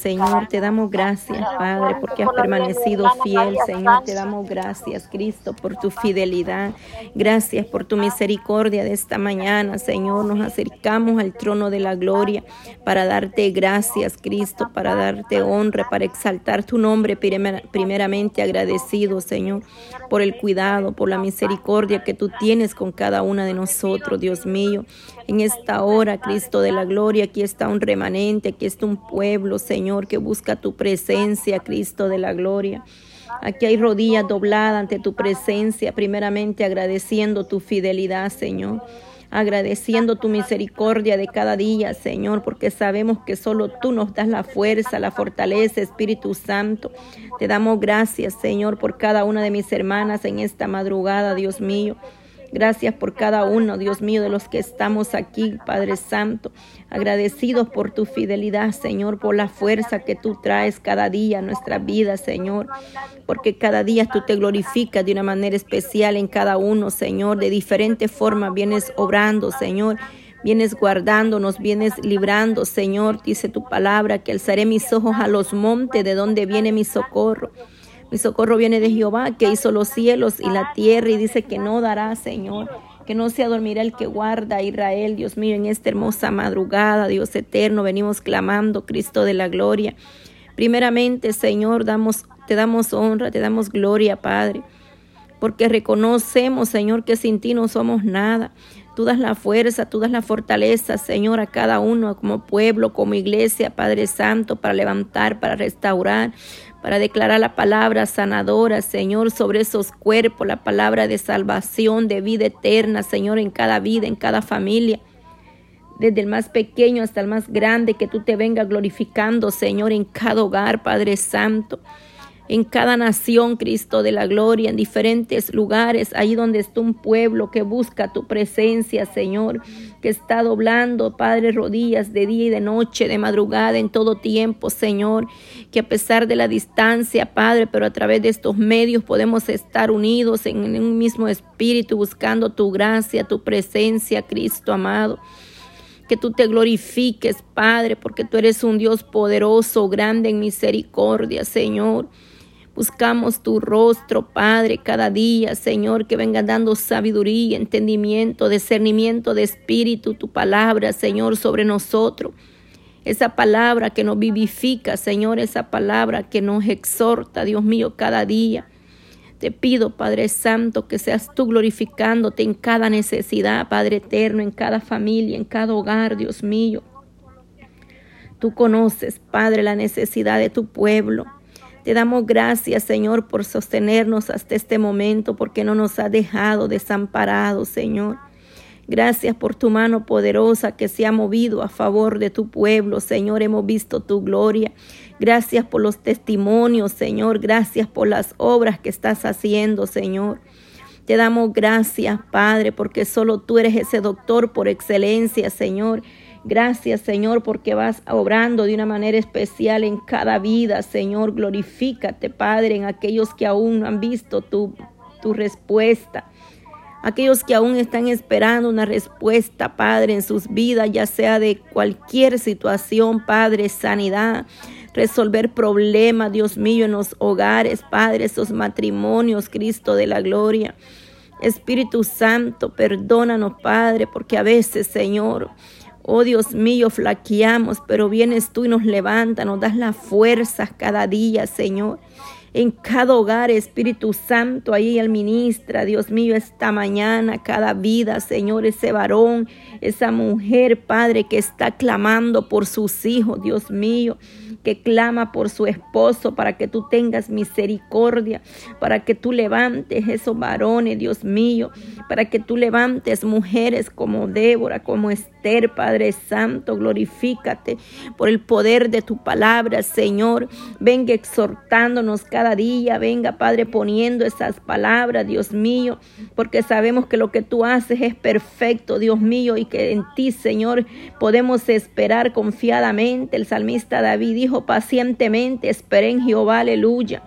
Señor, te damos gracias, Padre, porque has permanecido fiel, Señor. Te damos gracias, Cristo, por tu fidelidad. Gracias por tu misericordia de esta mañana, Señor. Nos acercamos al trono de la gloria para darte gracias, Cristo, para darte honra, para exaltar tu nombre primeramente agradecido, Señor, por el cuidado, por la misericordia que tú tienes con cada una de nosotros, Dios mío. En esta hora, Cristo de la gloria, aquí está un remanente, aquí está un pueblo, Señor, que busca tu presencia, Cristo de la gloria. Aquí hay rodillas dobladas ante tu presencia, primeramente agradeciendo tu fidelidad, Señor agradeciendo tu misericordia de cada día, Señor, porque sabemos que solo tú nos das la fuerza, la fortaleza, Espíritu Santo. Te damos gracias, Señor, por cada una de mis hermanas en esta madrugada, Dios mío. Gracias por cada uno, Dios mío, de los que estamos aquí, Padre Santo. Agradecidos por tu fidelidad, Señor, por la fuerza que tú traes cada día a nuestra vida, Señor. Porque cada día tú te glorificas de una manera especial en cada uno, Señor. De diferente forma vienes obrando, Señor. Vienes guardándonos, vienes librando, Señor. Dice tu palabra que alzaré mis ojos a los montes, de donde viene mi socorro. Mi socorro viene de Jehová, que hizo los cielos y la tierra, y dice que no dará, Señor, que no se adormirá el que guarda a Israel, Dios mío, en esta hermosa madrugada, Dios eterno, venimos clamando, Cristo de la gloria. Primeramente, Señor, damos, te damos honra, te damos gloria, Padre, porque reconocemos, Señor, que sin ti no somos nada. Tú das la fuerza, tú das la fortaleza, Señor, a cada uno como pueblo, como iglesia, Padre Santo, para levantar, para restaurar, para declarar la palabra sanadora, Señor, sobre esos cuerpos, la palabra de salvación, de vida eterna, Señor, en cada vida, en cada familia. Desde el más pequeño hasta el más grande, que tú te vengas glorificando, Señor, en cada hogar, Padre Santo en cada nación, Cristo de la gloria, en diferentes lugares, ahí donde está un pueblo que busca tu presencia, Señor, que está doblando, Padre, rodillas de día y de noche, de madrugada, en todo tiempo, Señor, que a pesar de la distancia, Padre, pero a través de estos medios podemos estar unidos en un mismo espíritu, buscando tu gracia, tu presencia, Cristo amado que tú te glorifiques, Padre, porque tú eres un Dios poderoso, grande en misericordia, Señor. Buscamos tu rostro, Padre, cada día, Señor, que venga dando sabiduría, entendimiento, discernimiento de espíritu, tu palabra, Señor, sobre nosotros. Esa palabra que nos vivifica, Señor, esa palabra que nos exhorta, Dios mío, cada día. Te pido, Padre Santo, que seas tú glorificándote en cada necesidad, Padre eterno, en cada familia, en cada hogar, Dios mío. Tú conoces, Padre, la necesidad de tu pueblo. Te damos gracias, Señor, por sostenernos hasta este momento, porque no nos ha dejado desamparados, Señor. Gracias por tu mano poderosa que se ha movido a favor de tu pueblo, Señor. Hemos visto tu gloria. Gracias por los testimonios, Señor. Gracias por las obras que estás haciendo, Señor. Te damos gracias, Padre, porque solo tú eres ese doctor por excelencia, Señor. Gracias, Señor, porque vas obrando de una manera especial en cada vida, Señor. Glorifícate, Padre, en aquellos que aún no han visto tu, tu respuesta. Aquellos que aún están esperando una respuesta, Padre, en sus vidas, ya sea de cualquier situación, Padre, sanidad, resolver problemas, Dios mío, en los hogares, Padre, esos matrimonios, Cristo de la gloria. Espíritu Santo, perdónanos, Padre, porque a veces, Señor, Oh Dios mío, flaqueamos, pero vienes tú y nos levanta, nos das las fuerzas cada día, Señor. En cada hogar, Espíritu Santo, ahí el ministra, Dios mío, esta mañana, cada vida, Señor, ese varón, esa mujer, Padre, que está clamando por sus hijos, Dios mío que clama por su esposo para que tú tengas misericordia, para que tú levantes esos varones, Dios mío, para que tú levantes mujeres como Débora, como Esther, Padre Santo, glorifícate por el poder de tu palabra, Señor. Venga exhortándonos cada día, venga, Padre, poniendo esas palabras, Dios mío, porque sabemos que lo que tú haces es perfecto, Dios mío, y que en ti, Señor, podemos esperar confiadamente. El salmista David dijo, pacientemente, esperé en Jehová, aleluya.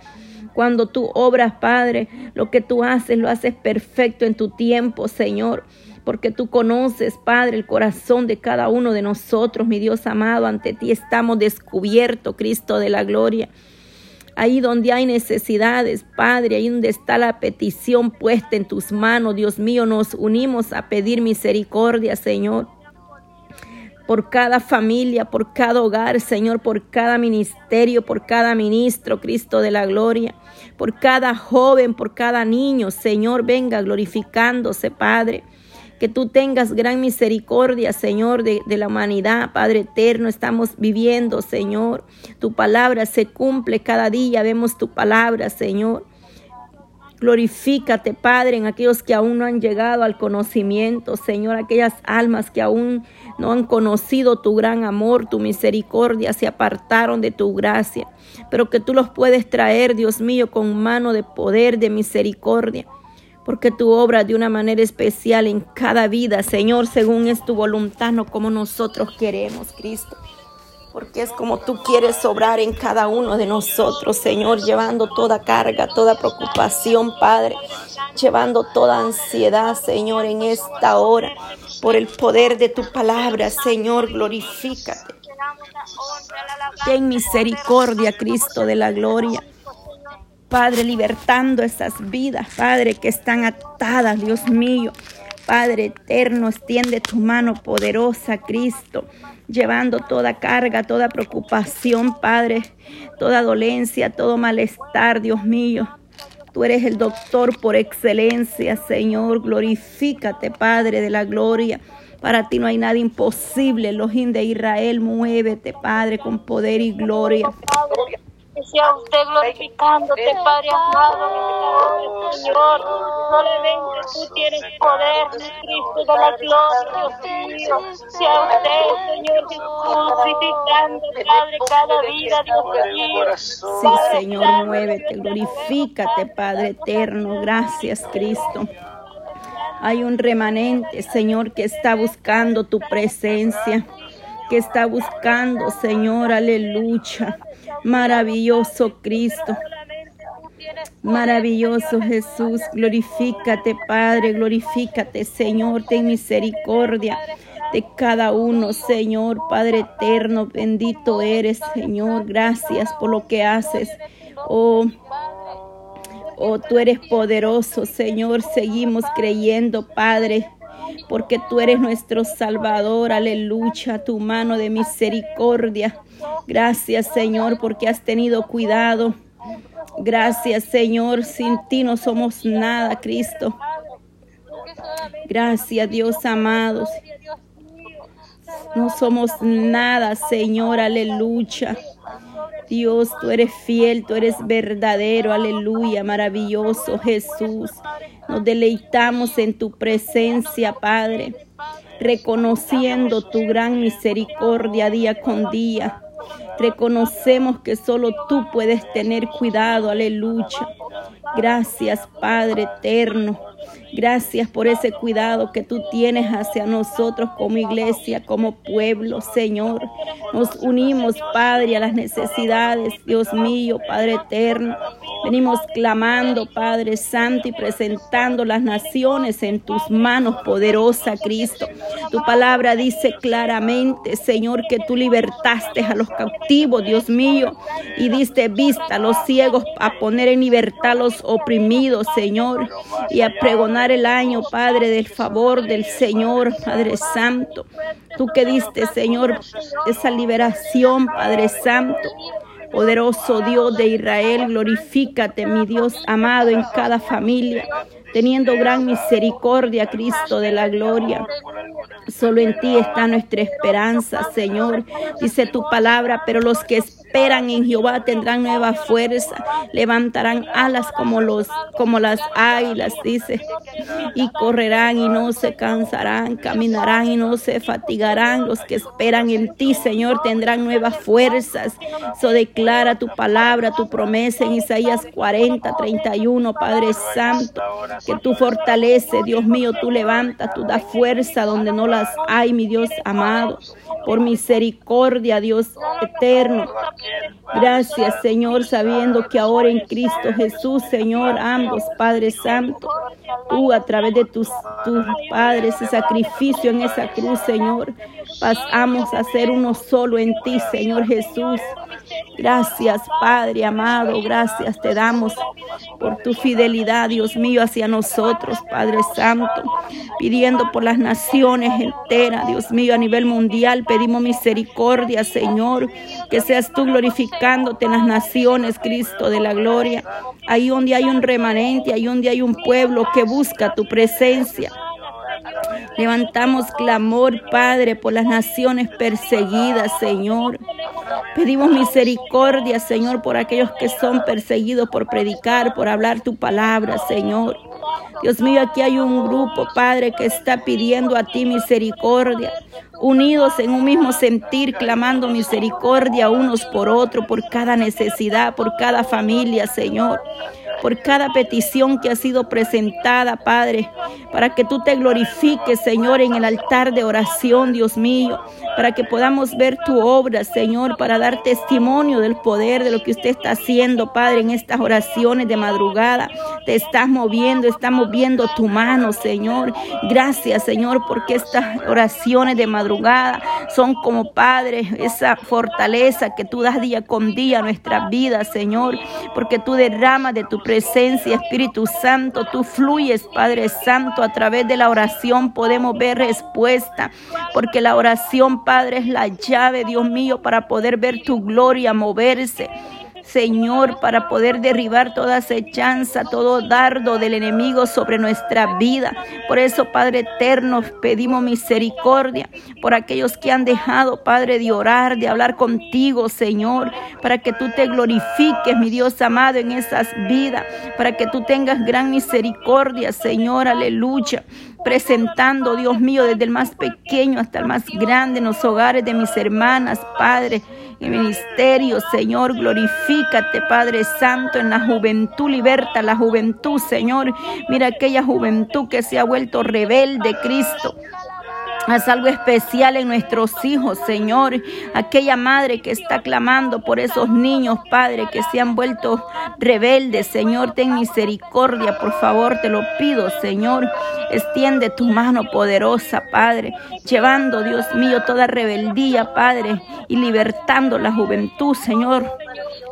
Cuando tú obras, Padre, lo que tú haces lo haces perfecto en tu tiempo, Señor. porque tú conoces, Padre, el corazón de cada uno de nosotros, mi Dios amado, ante ti estamos descubiertos, Cristo de la gloria. Ahí donde hay necesidades, Padre, ahí donde está la petición puesta en tus manos, Dios mío, nos unimos a pedir misericordia, Señor por cada familia, por cada hogar, Señor, por cada ministerio, por cada ministro, Cristo de la gloria, por cada joven, por cada niño, Señor, venga glorificándose, Padre. Que tú tengas gran misericordia, Señor, de, la humanidad, Padre eterno. Estamos viviendo, Señor. Tu palabra se cumple cada día. Vemos tu palabra, Señor. Glorifícate, Padre, en aquellos que aún no han llegado al conocimiento, Señor, aquellas almas que aún no han conocido tu gran amor, tu misericordia, se apartaron de tu gracia, pero que tú los puedes traer, Dios mío, con mano de poder, de misericordia, porque tú obras de una manera especial en cada vida, Señor, según es tu voluntad, no como nosotros queremos, Cristo. Porque es como tú quieres obrar en cada uno de nosotros, Señor, llevando toda carga, toda preocupación, Padre, llevando toda ansiedad, Señor, en esta hora, por el poder de tu palabra, Señor, glorifícate. Ten misericordia, Cristo de la gloria. Padre, libertando esas vidas, Padre, que están atadas, Dios mío. Padre eterno, extiende tu mano poderosa, Cristo llevando toda carga, toda preocupación, Padre, toda dolencia, todo malestar, Dios mío. Tú eres el doctor por excelencia, Señor. Glorifícate, Padre de la gloria. Para ti no hay nada imposible. Elohim de Israel, muévete, Padre, con poder y gloria sea usted glorificándote, Padre amado, Señor. Solamente tú tienes poder, Cristo de la gloria, Dios mío. Sea usted, Señor Jesús, glorificando, Padre, cada vida, Dios mío. Sí, Señor, muévete, glorifícate, Padre eterno. Gracias, Cristo. Hay un remanente, Señor, que está buscando tu presencia, que está buscando, Señor, aleluya Maravilloso Cristo. Maravilloso Jesús, glorifícate Padre, glorifícate Señor, ten misericordia de cada uno, Señor, Padre eterno, bendito eres, Señor, gracias por lo que haces. Oh, oh, tú eres poderoso, Señor, seguimos creyendo, Padre, porque tú eres nuestro Salvador, aleluya, tu mano de misericordia Gracias Señor porque has tenido cuidado. Gracias Señor, sin ti no somos nada, Cristo. Gracias Dios amados. No somos nada, Señor, aleluya. Dios, tú eres fiel, tú eres verdadero, aleluya, maravilloso Jesús. Nos deleitamos en tu presencia, Padre, reconociendo tu gran misericordia día con día. Reconocemos que solo tú puedes tener cuidado, aleluya. Gracias, Padre eterno. Gracias por ese cuidado que tú tienes hacia nosotros como iglesia, como pueblo, Señor. Nos unimos, Padre, a las necesidades, Dios mío, Padre eterno. Venimos clamando, Padre Santo, y presentando las naciones en tus manos, poderosa Cristo. Tu palabra dice claramente, Señor, que tú libertaste a los cautivos, Dios mío, y diste vista a los ciegos, a poner en libertad a los oprimidos, Señor, y a pregonar el año, Padre, del favor del Señor, Padre Santo. Tú que diste, Señor, esa liberación, Padre Santo. Poderoso Dios de Israel, glorifícate, mi Dios amado, en cada familia, teniendo gran misericordia, Cristo de la gloria. Solo en ti está nuestra esperanza, Señor. Dice tu palabra, pero los que esperan en Jehová tendrán nueva fuerza, levantarán alas como los como las águilas, dice, y correrán y no se cansarán, caminarán y no se fatigarán. Los que esperan en ti, Señor, tendrán nuevas fuerzas. Eso declara tu palabra, tu promesa en Isaías 40, 31, Padre Santo, que tú fortaleces, Dios mío, tú levantas, tú das fuerza donde no las hay, mi Dios amado. por misericordia, Dios eterno. Gracias, Señor, sabiendo que ahora en Cristo Jesús, Señor, ambos, Padre Santo, tú a través de tus, tus padres, ese sacrificio en esa cruz, Señor, pasamos a ser uno solo en ti, Señor Jesús. Gracias, Padre amado, gracias te damos por tu fidelidad, Dios mío, hacia nosotros, Padre Santo, pidiendo por las naciones enteras, Dios mío, a nivel mundial, pedimos misericordia, Señor, que seas tú glorificándote en las naciones, Cristo de la gloria, ahí donde hay un remanente, ahí donde hay un pueblo que busca tu presencia. Levantamos clamor, Padre, por las naciones perseguidas, Señor. Pedimos misericordia, Señor, por aquellos que son perseguidos por predicar, por hablar tu palabra, Señor. Dios mío, aquí hay un grupo, Padre, que está pidiendo a ti misericordia, unidos en un mismo sentir, clamando misericordia unos por otros, por cada necesidad, por cada familia, Señor por cada petición que ha sido presentada, Padre, para que tú te glorifiques, Señor, en el altar de oración, Dios mío, para que podamos ver tu obra, Señor, para dar testimonio del poder de lo que usted está haciendo, Padre, en estas oraciones de madrugada. Te estás moviendo, estamos viendo tu mano, Señor. Gracias, Señor, porque estas oraciones de madrugada son como, Padre, esa fortaleza que tú das día con día a nuestras vidas, Señor, porque tú derramas de tu presencia presencia, Espíritu Santo. Tú fluyes, Padre Santo, a través de la oración podemos ver respuesta, porque la oración, Padre, es la llave, Dios mío, para poder ver tu gloria moverse. Señor, para poder derribar toda acechanza, todo dardo del enemigo sobre nuestra vida. Por eso, Padre eterno, pedimos misericordia por aquellos que han dejado, Padre, de orar, de hablar contigo, Señor, para que tú te glorifiques, mi Dios amado, en esas vidas, para que tú tengas gran misericordia, Señor, aleluya presentando, Dios mío, desde el más pequeño hasta el más grande en los hogares de mis hermanas, Padre, y ministerio, Señor, glorifícate, Padre Santo, en la juventud, liberta la juventud, Señor. Mira aquella juventud que se ha vuelto rebelde, Cristo. Haz algo especial en nuestros hijos, Señor. Aquella madre que está clamando por esos niños, Padre, que se han vuelto rebeldes, Señor, ten misericordia, por favor, te lo pido, Señor. Extiende tu mano poderosa, Padre, llevando, Dios mío, toda rebeldía, Padre, y libertando la juventud, Señor.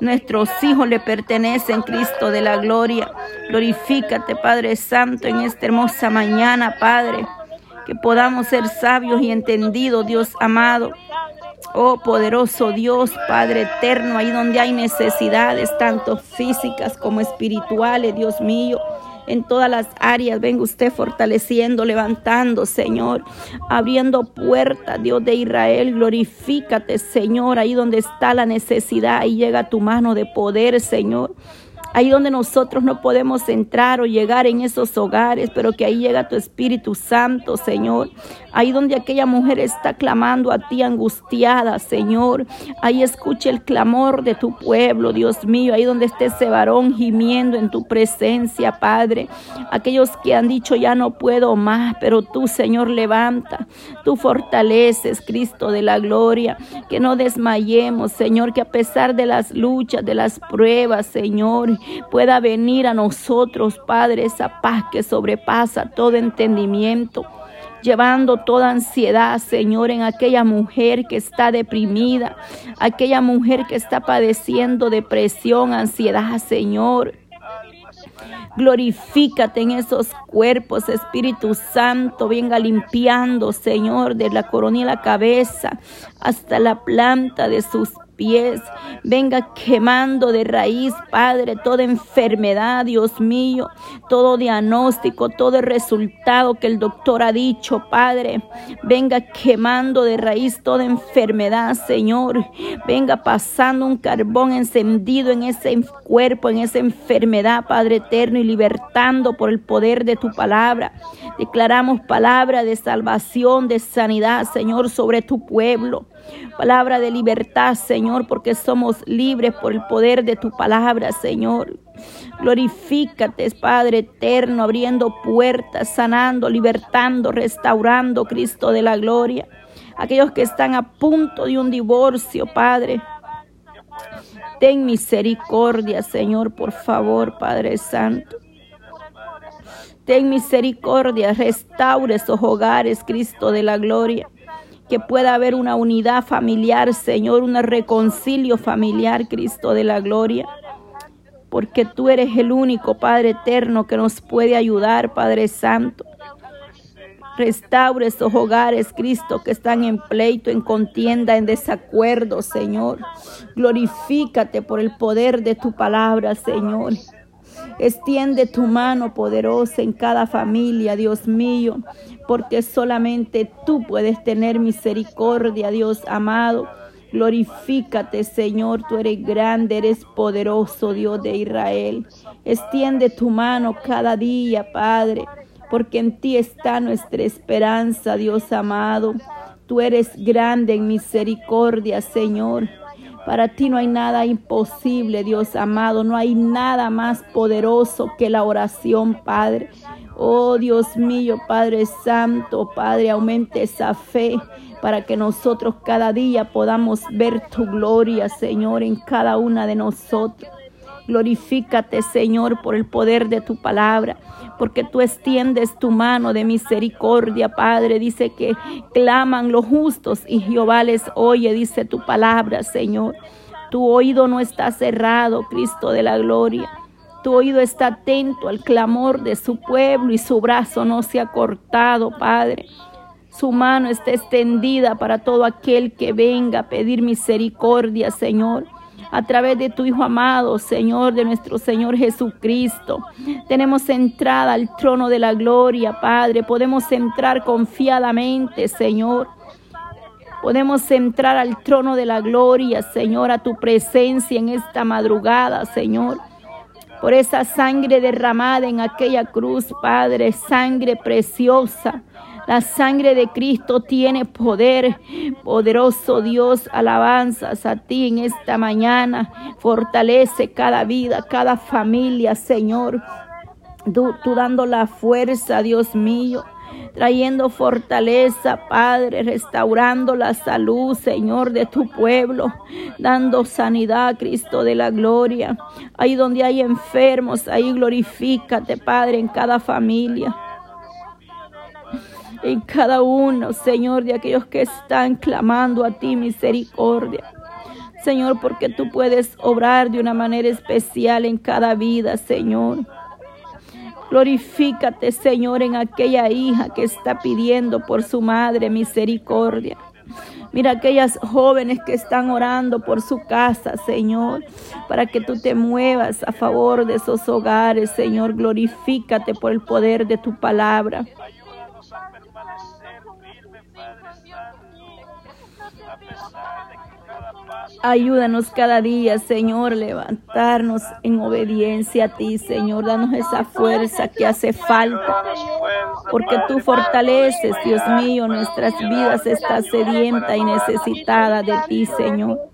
Nuestros hijos le pertenecen, Cristo de la gloria. Glorifícate, Padre Santo, en esta hermosa mañana, Padre que podamos ser sabios y entendidos, Dios amado. Oh poderoso Dios, Padre eterno, ahí donde hay necesidades, tanto físicas como espirituales, Dios mío en todas las áreas. Venga usted fortaleciendo, levantando, Señor, abriendo puertas, Dios de Israel. Glorifícate, Señor, ahí donde está la necesidad. Ahí llega tu mano de poder, Señor ahí donde nosotros no podemos entrar o llegar en esos hogares, pero que ahí llega tu Espíritu Santo, Señor. Ahí donde aquella mujer está clamando a ti angustiada, Señor. Ahí escuche el clamor de tu pueblo, Dios mío. Ahí donde esté ese varón gimiendo en tu presencia, Padre. Aquellos que han dicho ya no puedo más, pero tú, Señor, levanta. Tú fortaleces, Cristo de la gloria. Que no desmayemos, Señor, que a pesar de las luchas, de las pruebas, Señor, pueda venir a nosotros, Padre, esa paz que sobrepasa todo entendimiento llevando toda ansiedad, Señor, en aquella mujer que está deprimida, aquella mujer que está padeciendo depresión, ansiedad, Señor. Glorifícate en esos cuerpos, Espíritu Santo, venga limpiando, Señor, de la coronilla la cabeza hasta la planta de sus pies. Venga quemando de raíz, Padre, toda enfermedad, Dios mío, todo diagnóstico, todo resultado que el doctor ha dicho, Padre. Venga quemando de raíz toda enfermedad, Señor. Venga pasando un carbón encendido en ese cuerpo, en esa enfermedad, Padre eterno, y libertando por el poder de tu palabra. Declaramos palabra de salvación, de sanidad, Señor, sobre tu pueblo. Palabra de libertad, Señor, porque somos libres por el poder de tu palabra, Señor. Glorifícate, Padre eterno, abriendo puertas, sanando, libertando, restaurando, Cristo de la gloria. aquellos que están a punto de un divorcio, Padre. Ten misericordia, Señor, por favor, Padre Santo. Ten misericordia, restaure esos hogares, Cristo de la gloria. Que pueda haber una unidad familiar, Señor, un reconcilio familiar, Cristo de la gloria. Porque tú eres el único Padre eterno que nos puede ayudar, Padre Santo. Restaure esos hogares, Cristo, que están en pleito, en contienda, en desacuerdo, Señor. Glorifícate por el poder de tu palabra, Señor. Extiende tu mano poderosa en cada familia, Dios mío, porque solamente tú puedes tener misericordia, Dios amado. Glorifícate, Señor, tú eres grande, eres poderoso, Dios de Israel. Extiende tu mano cada día, Padre, porque en ti está nuestra esperanza, Dios amado. Tú eres grande en misericordia, Señor. Para ti no hay nada imposible, Dios amado. No hay nada más poderoso que la oración, Padre. Oh Dios mío, Padre Santo, Padre, aumente esa fe para que nosotros cada día podamos ver tu gloria, Señor, en cada una de nosotros. Glorifícate, Señor, por el poder de tu palabra, porque tú extiendes tu mano de misericordia, Padre. Dice que claman los justos y Jehová les oye, dice tu palabra, Señor. Tu oído no está cerrado, Cristo de la gloria. Tu oído está atento al clamor de su pueblo y su brazo no se ha cortado, Padre. Su mano está extendida para todo aquel que venga a pedir misericordia, Señor a través de tu Hijo amado, Señor, de nuestro Señor Jesucristo. Tenemos entrada al trono de la gloria, Padre. Podemos entrar confiadamente, Señor. Podemos entrar al trono de la gloria, Señor, a tu presencia en esta madrugada, Señor. Por esa sangre derramada en aquella cruz, Padre, sangre preciosa la sangre de Cristo tiene poder. Poderoso Dios, alabanzas a ti en esta mañana. Fortalece cada vida, cada familia, Señor. Tú, dando la fuerza, Dios mío trayendo fortaleza, Padre, restaurando la salud, Señor, de tu pueblo, dando sanidad, Cristo de la gloria. Ahí donde hay enfermos, ahí glorifícate, Padre, en cada familia en cada uno, Señor, de aquellos que están clamando a ti misericordia. Señor, porque tú puedes obrar de una manera especial en cada vida, Señor. Glorifícate, Señor, en aquella hija que está pidiendo por su madre misericordia. Mira aquellas jóvenes que están orando por su casa, Señor, para que tú te muevas a favor de esos hogares, Señor. Glorifícate por el poder de tu palabra. Ayúdanos cada día, Señor, levantarnos en obediencia a ti, Señor. Danos esa fuerza que hace falta. Porque tú fortaleces, Dios mío, nuestras vidas está sedienta y necesitada de ti, Señor.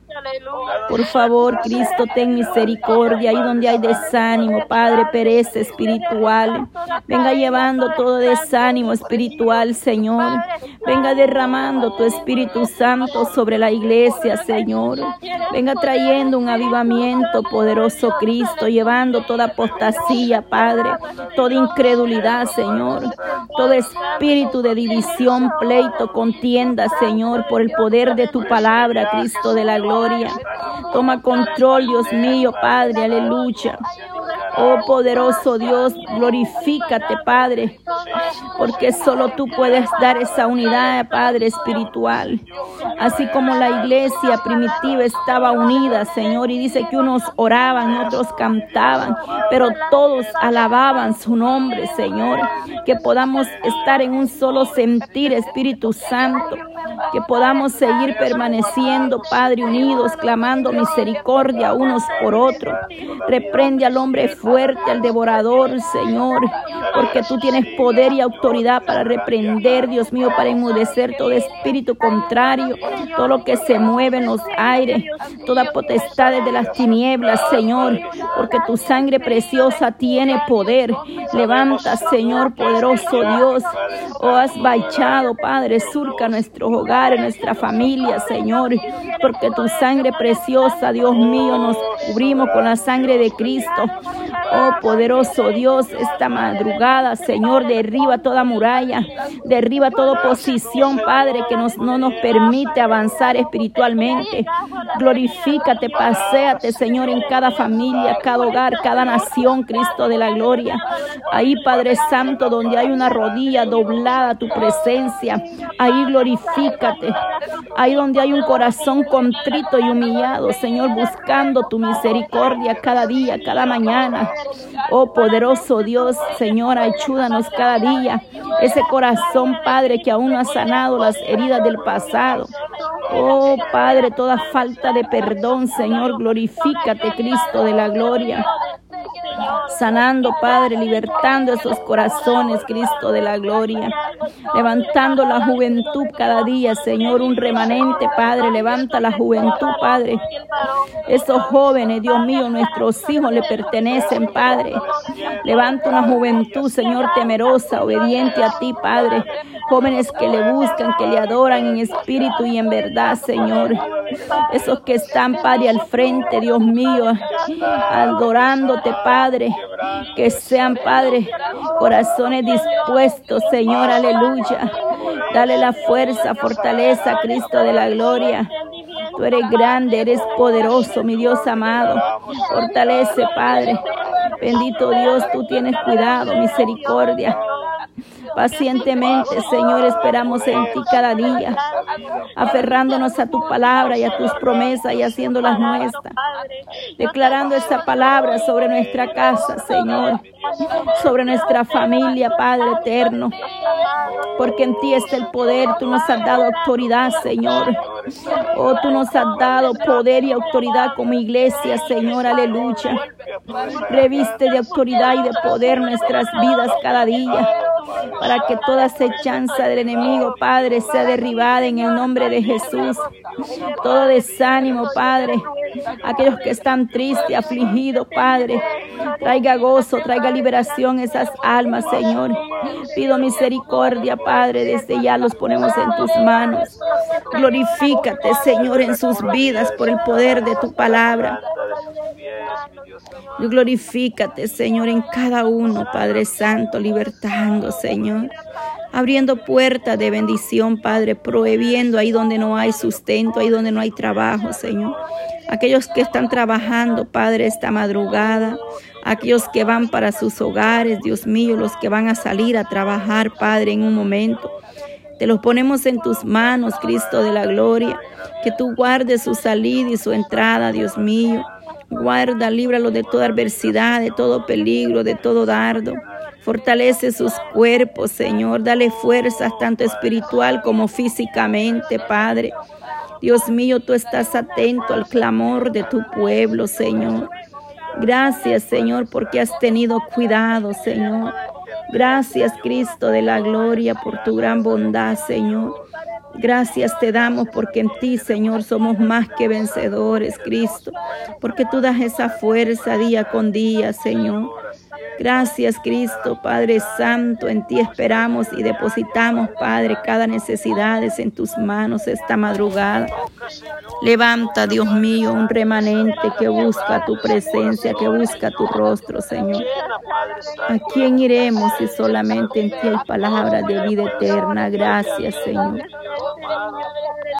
Por favor, Cristo, ten misericordia. Ahí donde hay desánimo, Padre, pereza espiritual. Venga llevando todo desánimo espiritual, Señor. Venga derramando tu Espíritu Santo sobre la iglesia, Señor. Venga trayendo un avivamiento poderoso, Cristo, llevando toda apostasía, Padre, toda incredulidad, Señor. Todo espíritu de división, pleito, contienda, Señor, por el poder de tu palabra, Cristo de la gloria. Toma control, Dios mío, Padre, aleluya. Oh poderoso Dios, glorifícate, Padre, porque solo tú puedes dar esa unidad, Padre espiritual. Así como la iglesia primitiva estaba unida, Señor, y dice que unos oraban, otros cantaban, pero todos alababan su nombre, Señor. Que podamos estar en un solo sentir, Espíritu Santo. Que podamos seguir permaneciendo, Padre, unidos, clamando misericordia unos por otros. Reprende al hombre fuerte, al devorador, Señor, porque tú tienes poder poder y autoridad para reprender, Dios mío, para enmudecer todo espíritu contrario, todo lo que se mueve en los aires, toda potestad de las tinieblas, Señor, porque tu sangre preciosa tiene poder. Levanta, Señor, poderoso Dios. Oh, has bachado, Padre, surca nuestros hogares, nuestra familia, Señor, porque tu sangre preciosa, Dios mío, nos cubrimos con la sangre de Cristo. Oh poderoso Dios, esta madrugada, Señor, derriba toda muralla, derriba toda oposición, Padre, que nos, no nos permite avanzar espiritualmente. Glorifícate, paséate, Señor, en cada familia, cada hogar, cada nación, Cristo de la gloria. Ahí, Padre Santo, donde hay una rodilla doblada a tu presencia, ahí glorifícate. Ahí donde hay un corazón contrito y humillado, Señor, buscando tu misericordia cada día, cada mañana. Oh poderoso Dios, Señor, ayúdanos cada día. Ese corazón, Padre, que aún no ha sanado las heridas del pasado. Oh Padre, toda falta de perdón, Señor, glorifícate, Cristo de la gloria sanando, Padre, libertando esos corazones, Cristo de la gloria, levantando la juventud cada día, Señor, un remanente, Padre, levanta la juventud, Padre. Esos jóvenes, Dios mío, nuestros hijos le pertenecen, Padre. Levanta una juventud, Señor, temerosa, obediente a ti, Padre. Jóvenes que le buscan, que le adoran en espíritu y en verdad, Señor. Esos que están, Padre, al frente, Dios mío, adorándote, Padre. Que sean, Padre, corazones dispuestos, Señor, aleluya. Dale la fuerza, fortaleza, Cristo de la gloria. Tú eres grande, eres poderoso, mi Dios amado. Fortalece, Padre. Bendito Dios, tú tienes cuidado, misericordia. Pacientemente, Señor, esperamos en ti cada día, aferrándonos a tu palabra y a tus promesas y haciéndolas nuestras. Declarando esa palabra sobre nuestra casa, Señor, sobre nuestra familia, Padre eterno. Porque en ti está el poder, tú nos has dado autoridad, Señor. Oh, tú nos has dado poder y autoridad como iglesia, Señor, aleluya. Reviste de autoridad y de poder nuestras vidas cada día para que toda acechanza del enemigo, Padre, sea derribada en el nombre de Jesús. Todo desánimo, Padre, aquellos que están tristes, afligidos, Padre, traiga gozo, traiga liberación esas almas, Señor. Pido misericordia, Padre, desde ya los ponemos en tus manos. Glorifícate, Señor, en sus vidas por el poder de tu palabra. Glorifícate, Señor, en cada uno, Padre Santo, libertando, Señor. Abriendo puertas de bendición, Padre, prohibiendo ahí donde no hay sustento, ahí donde no hay trabajo, Señor. Aquellos que están trabajando, Padre, esta madrugada. Aquellos que van para sus hogares, Dios mío, los que van a salir a trabajar, Padre, en un momento. Te los ponemos en tus manos, Cristo de la gloria. Que tú guardes su salida y su entrada, Dios mío. Guarda, líbralo de toda adversidad, de todo peligro, de todo dardo. Fortalece sus cuerpos, Señor. Dale fuerzas tanto espiritual como físicamente, Padre. Dios mío, tú estás atento al clamor de tu pueblo, Señor. Gracias, Señor, porque has tenido cuidado, Señor. Gracias, Cristo de la gloria, por tu gran bondad, Señor. Gracias te damos porque en ti, Señor, somos más que vencedores, Cristo, porque tú das esa fuerza día con día, Señor. Gracias, Cristo, Padre Santo, en ti esperamos y depositamos, Padre, cada necesidad es en tus manos esta madrugada. Levanta, Dios mío, un remanente que busca tu presencia, que busca tu rostro, Señor. ¿A quién iremos si solamente en ti hay palabras de vida eterna? Gracias, Señor.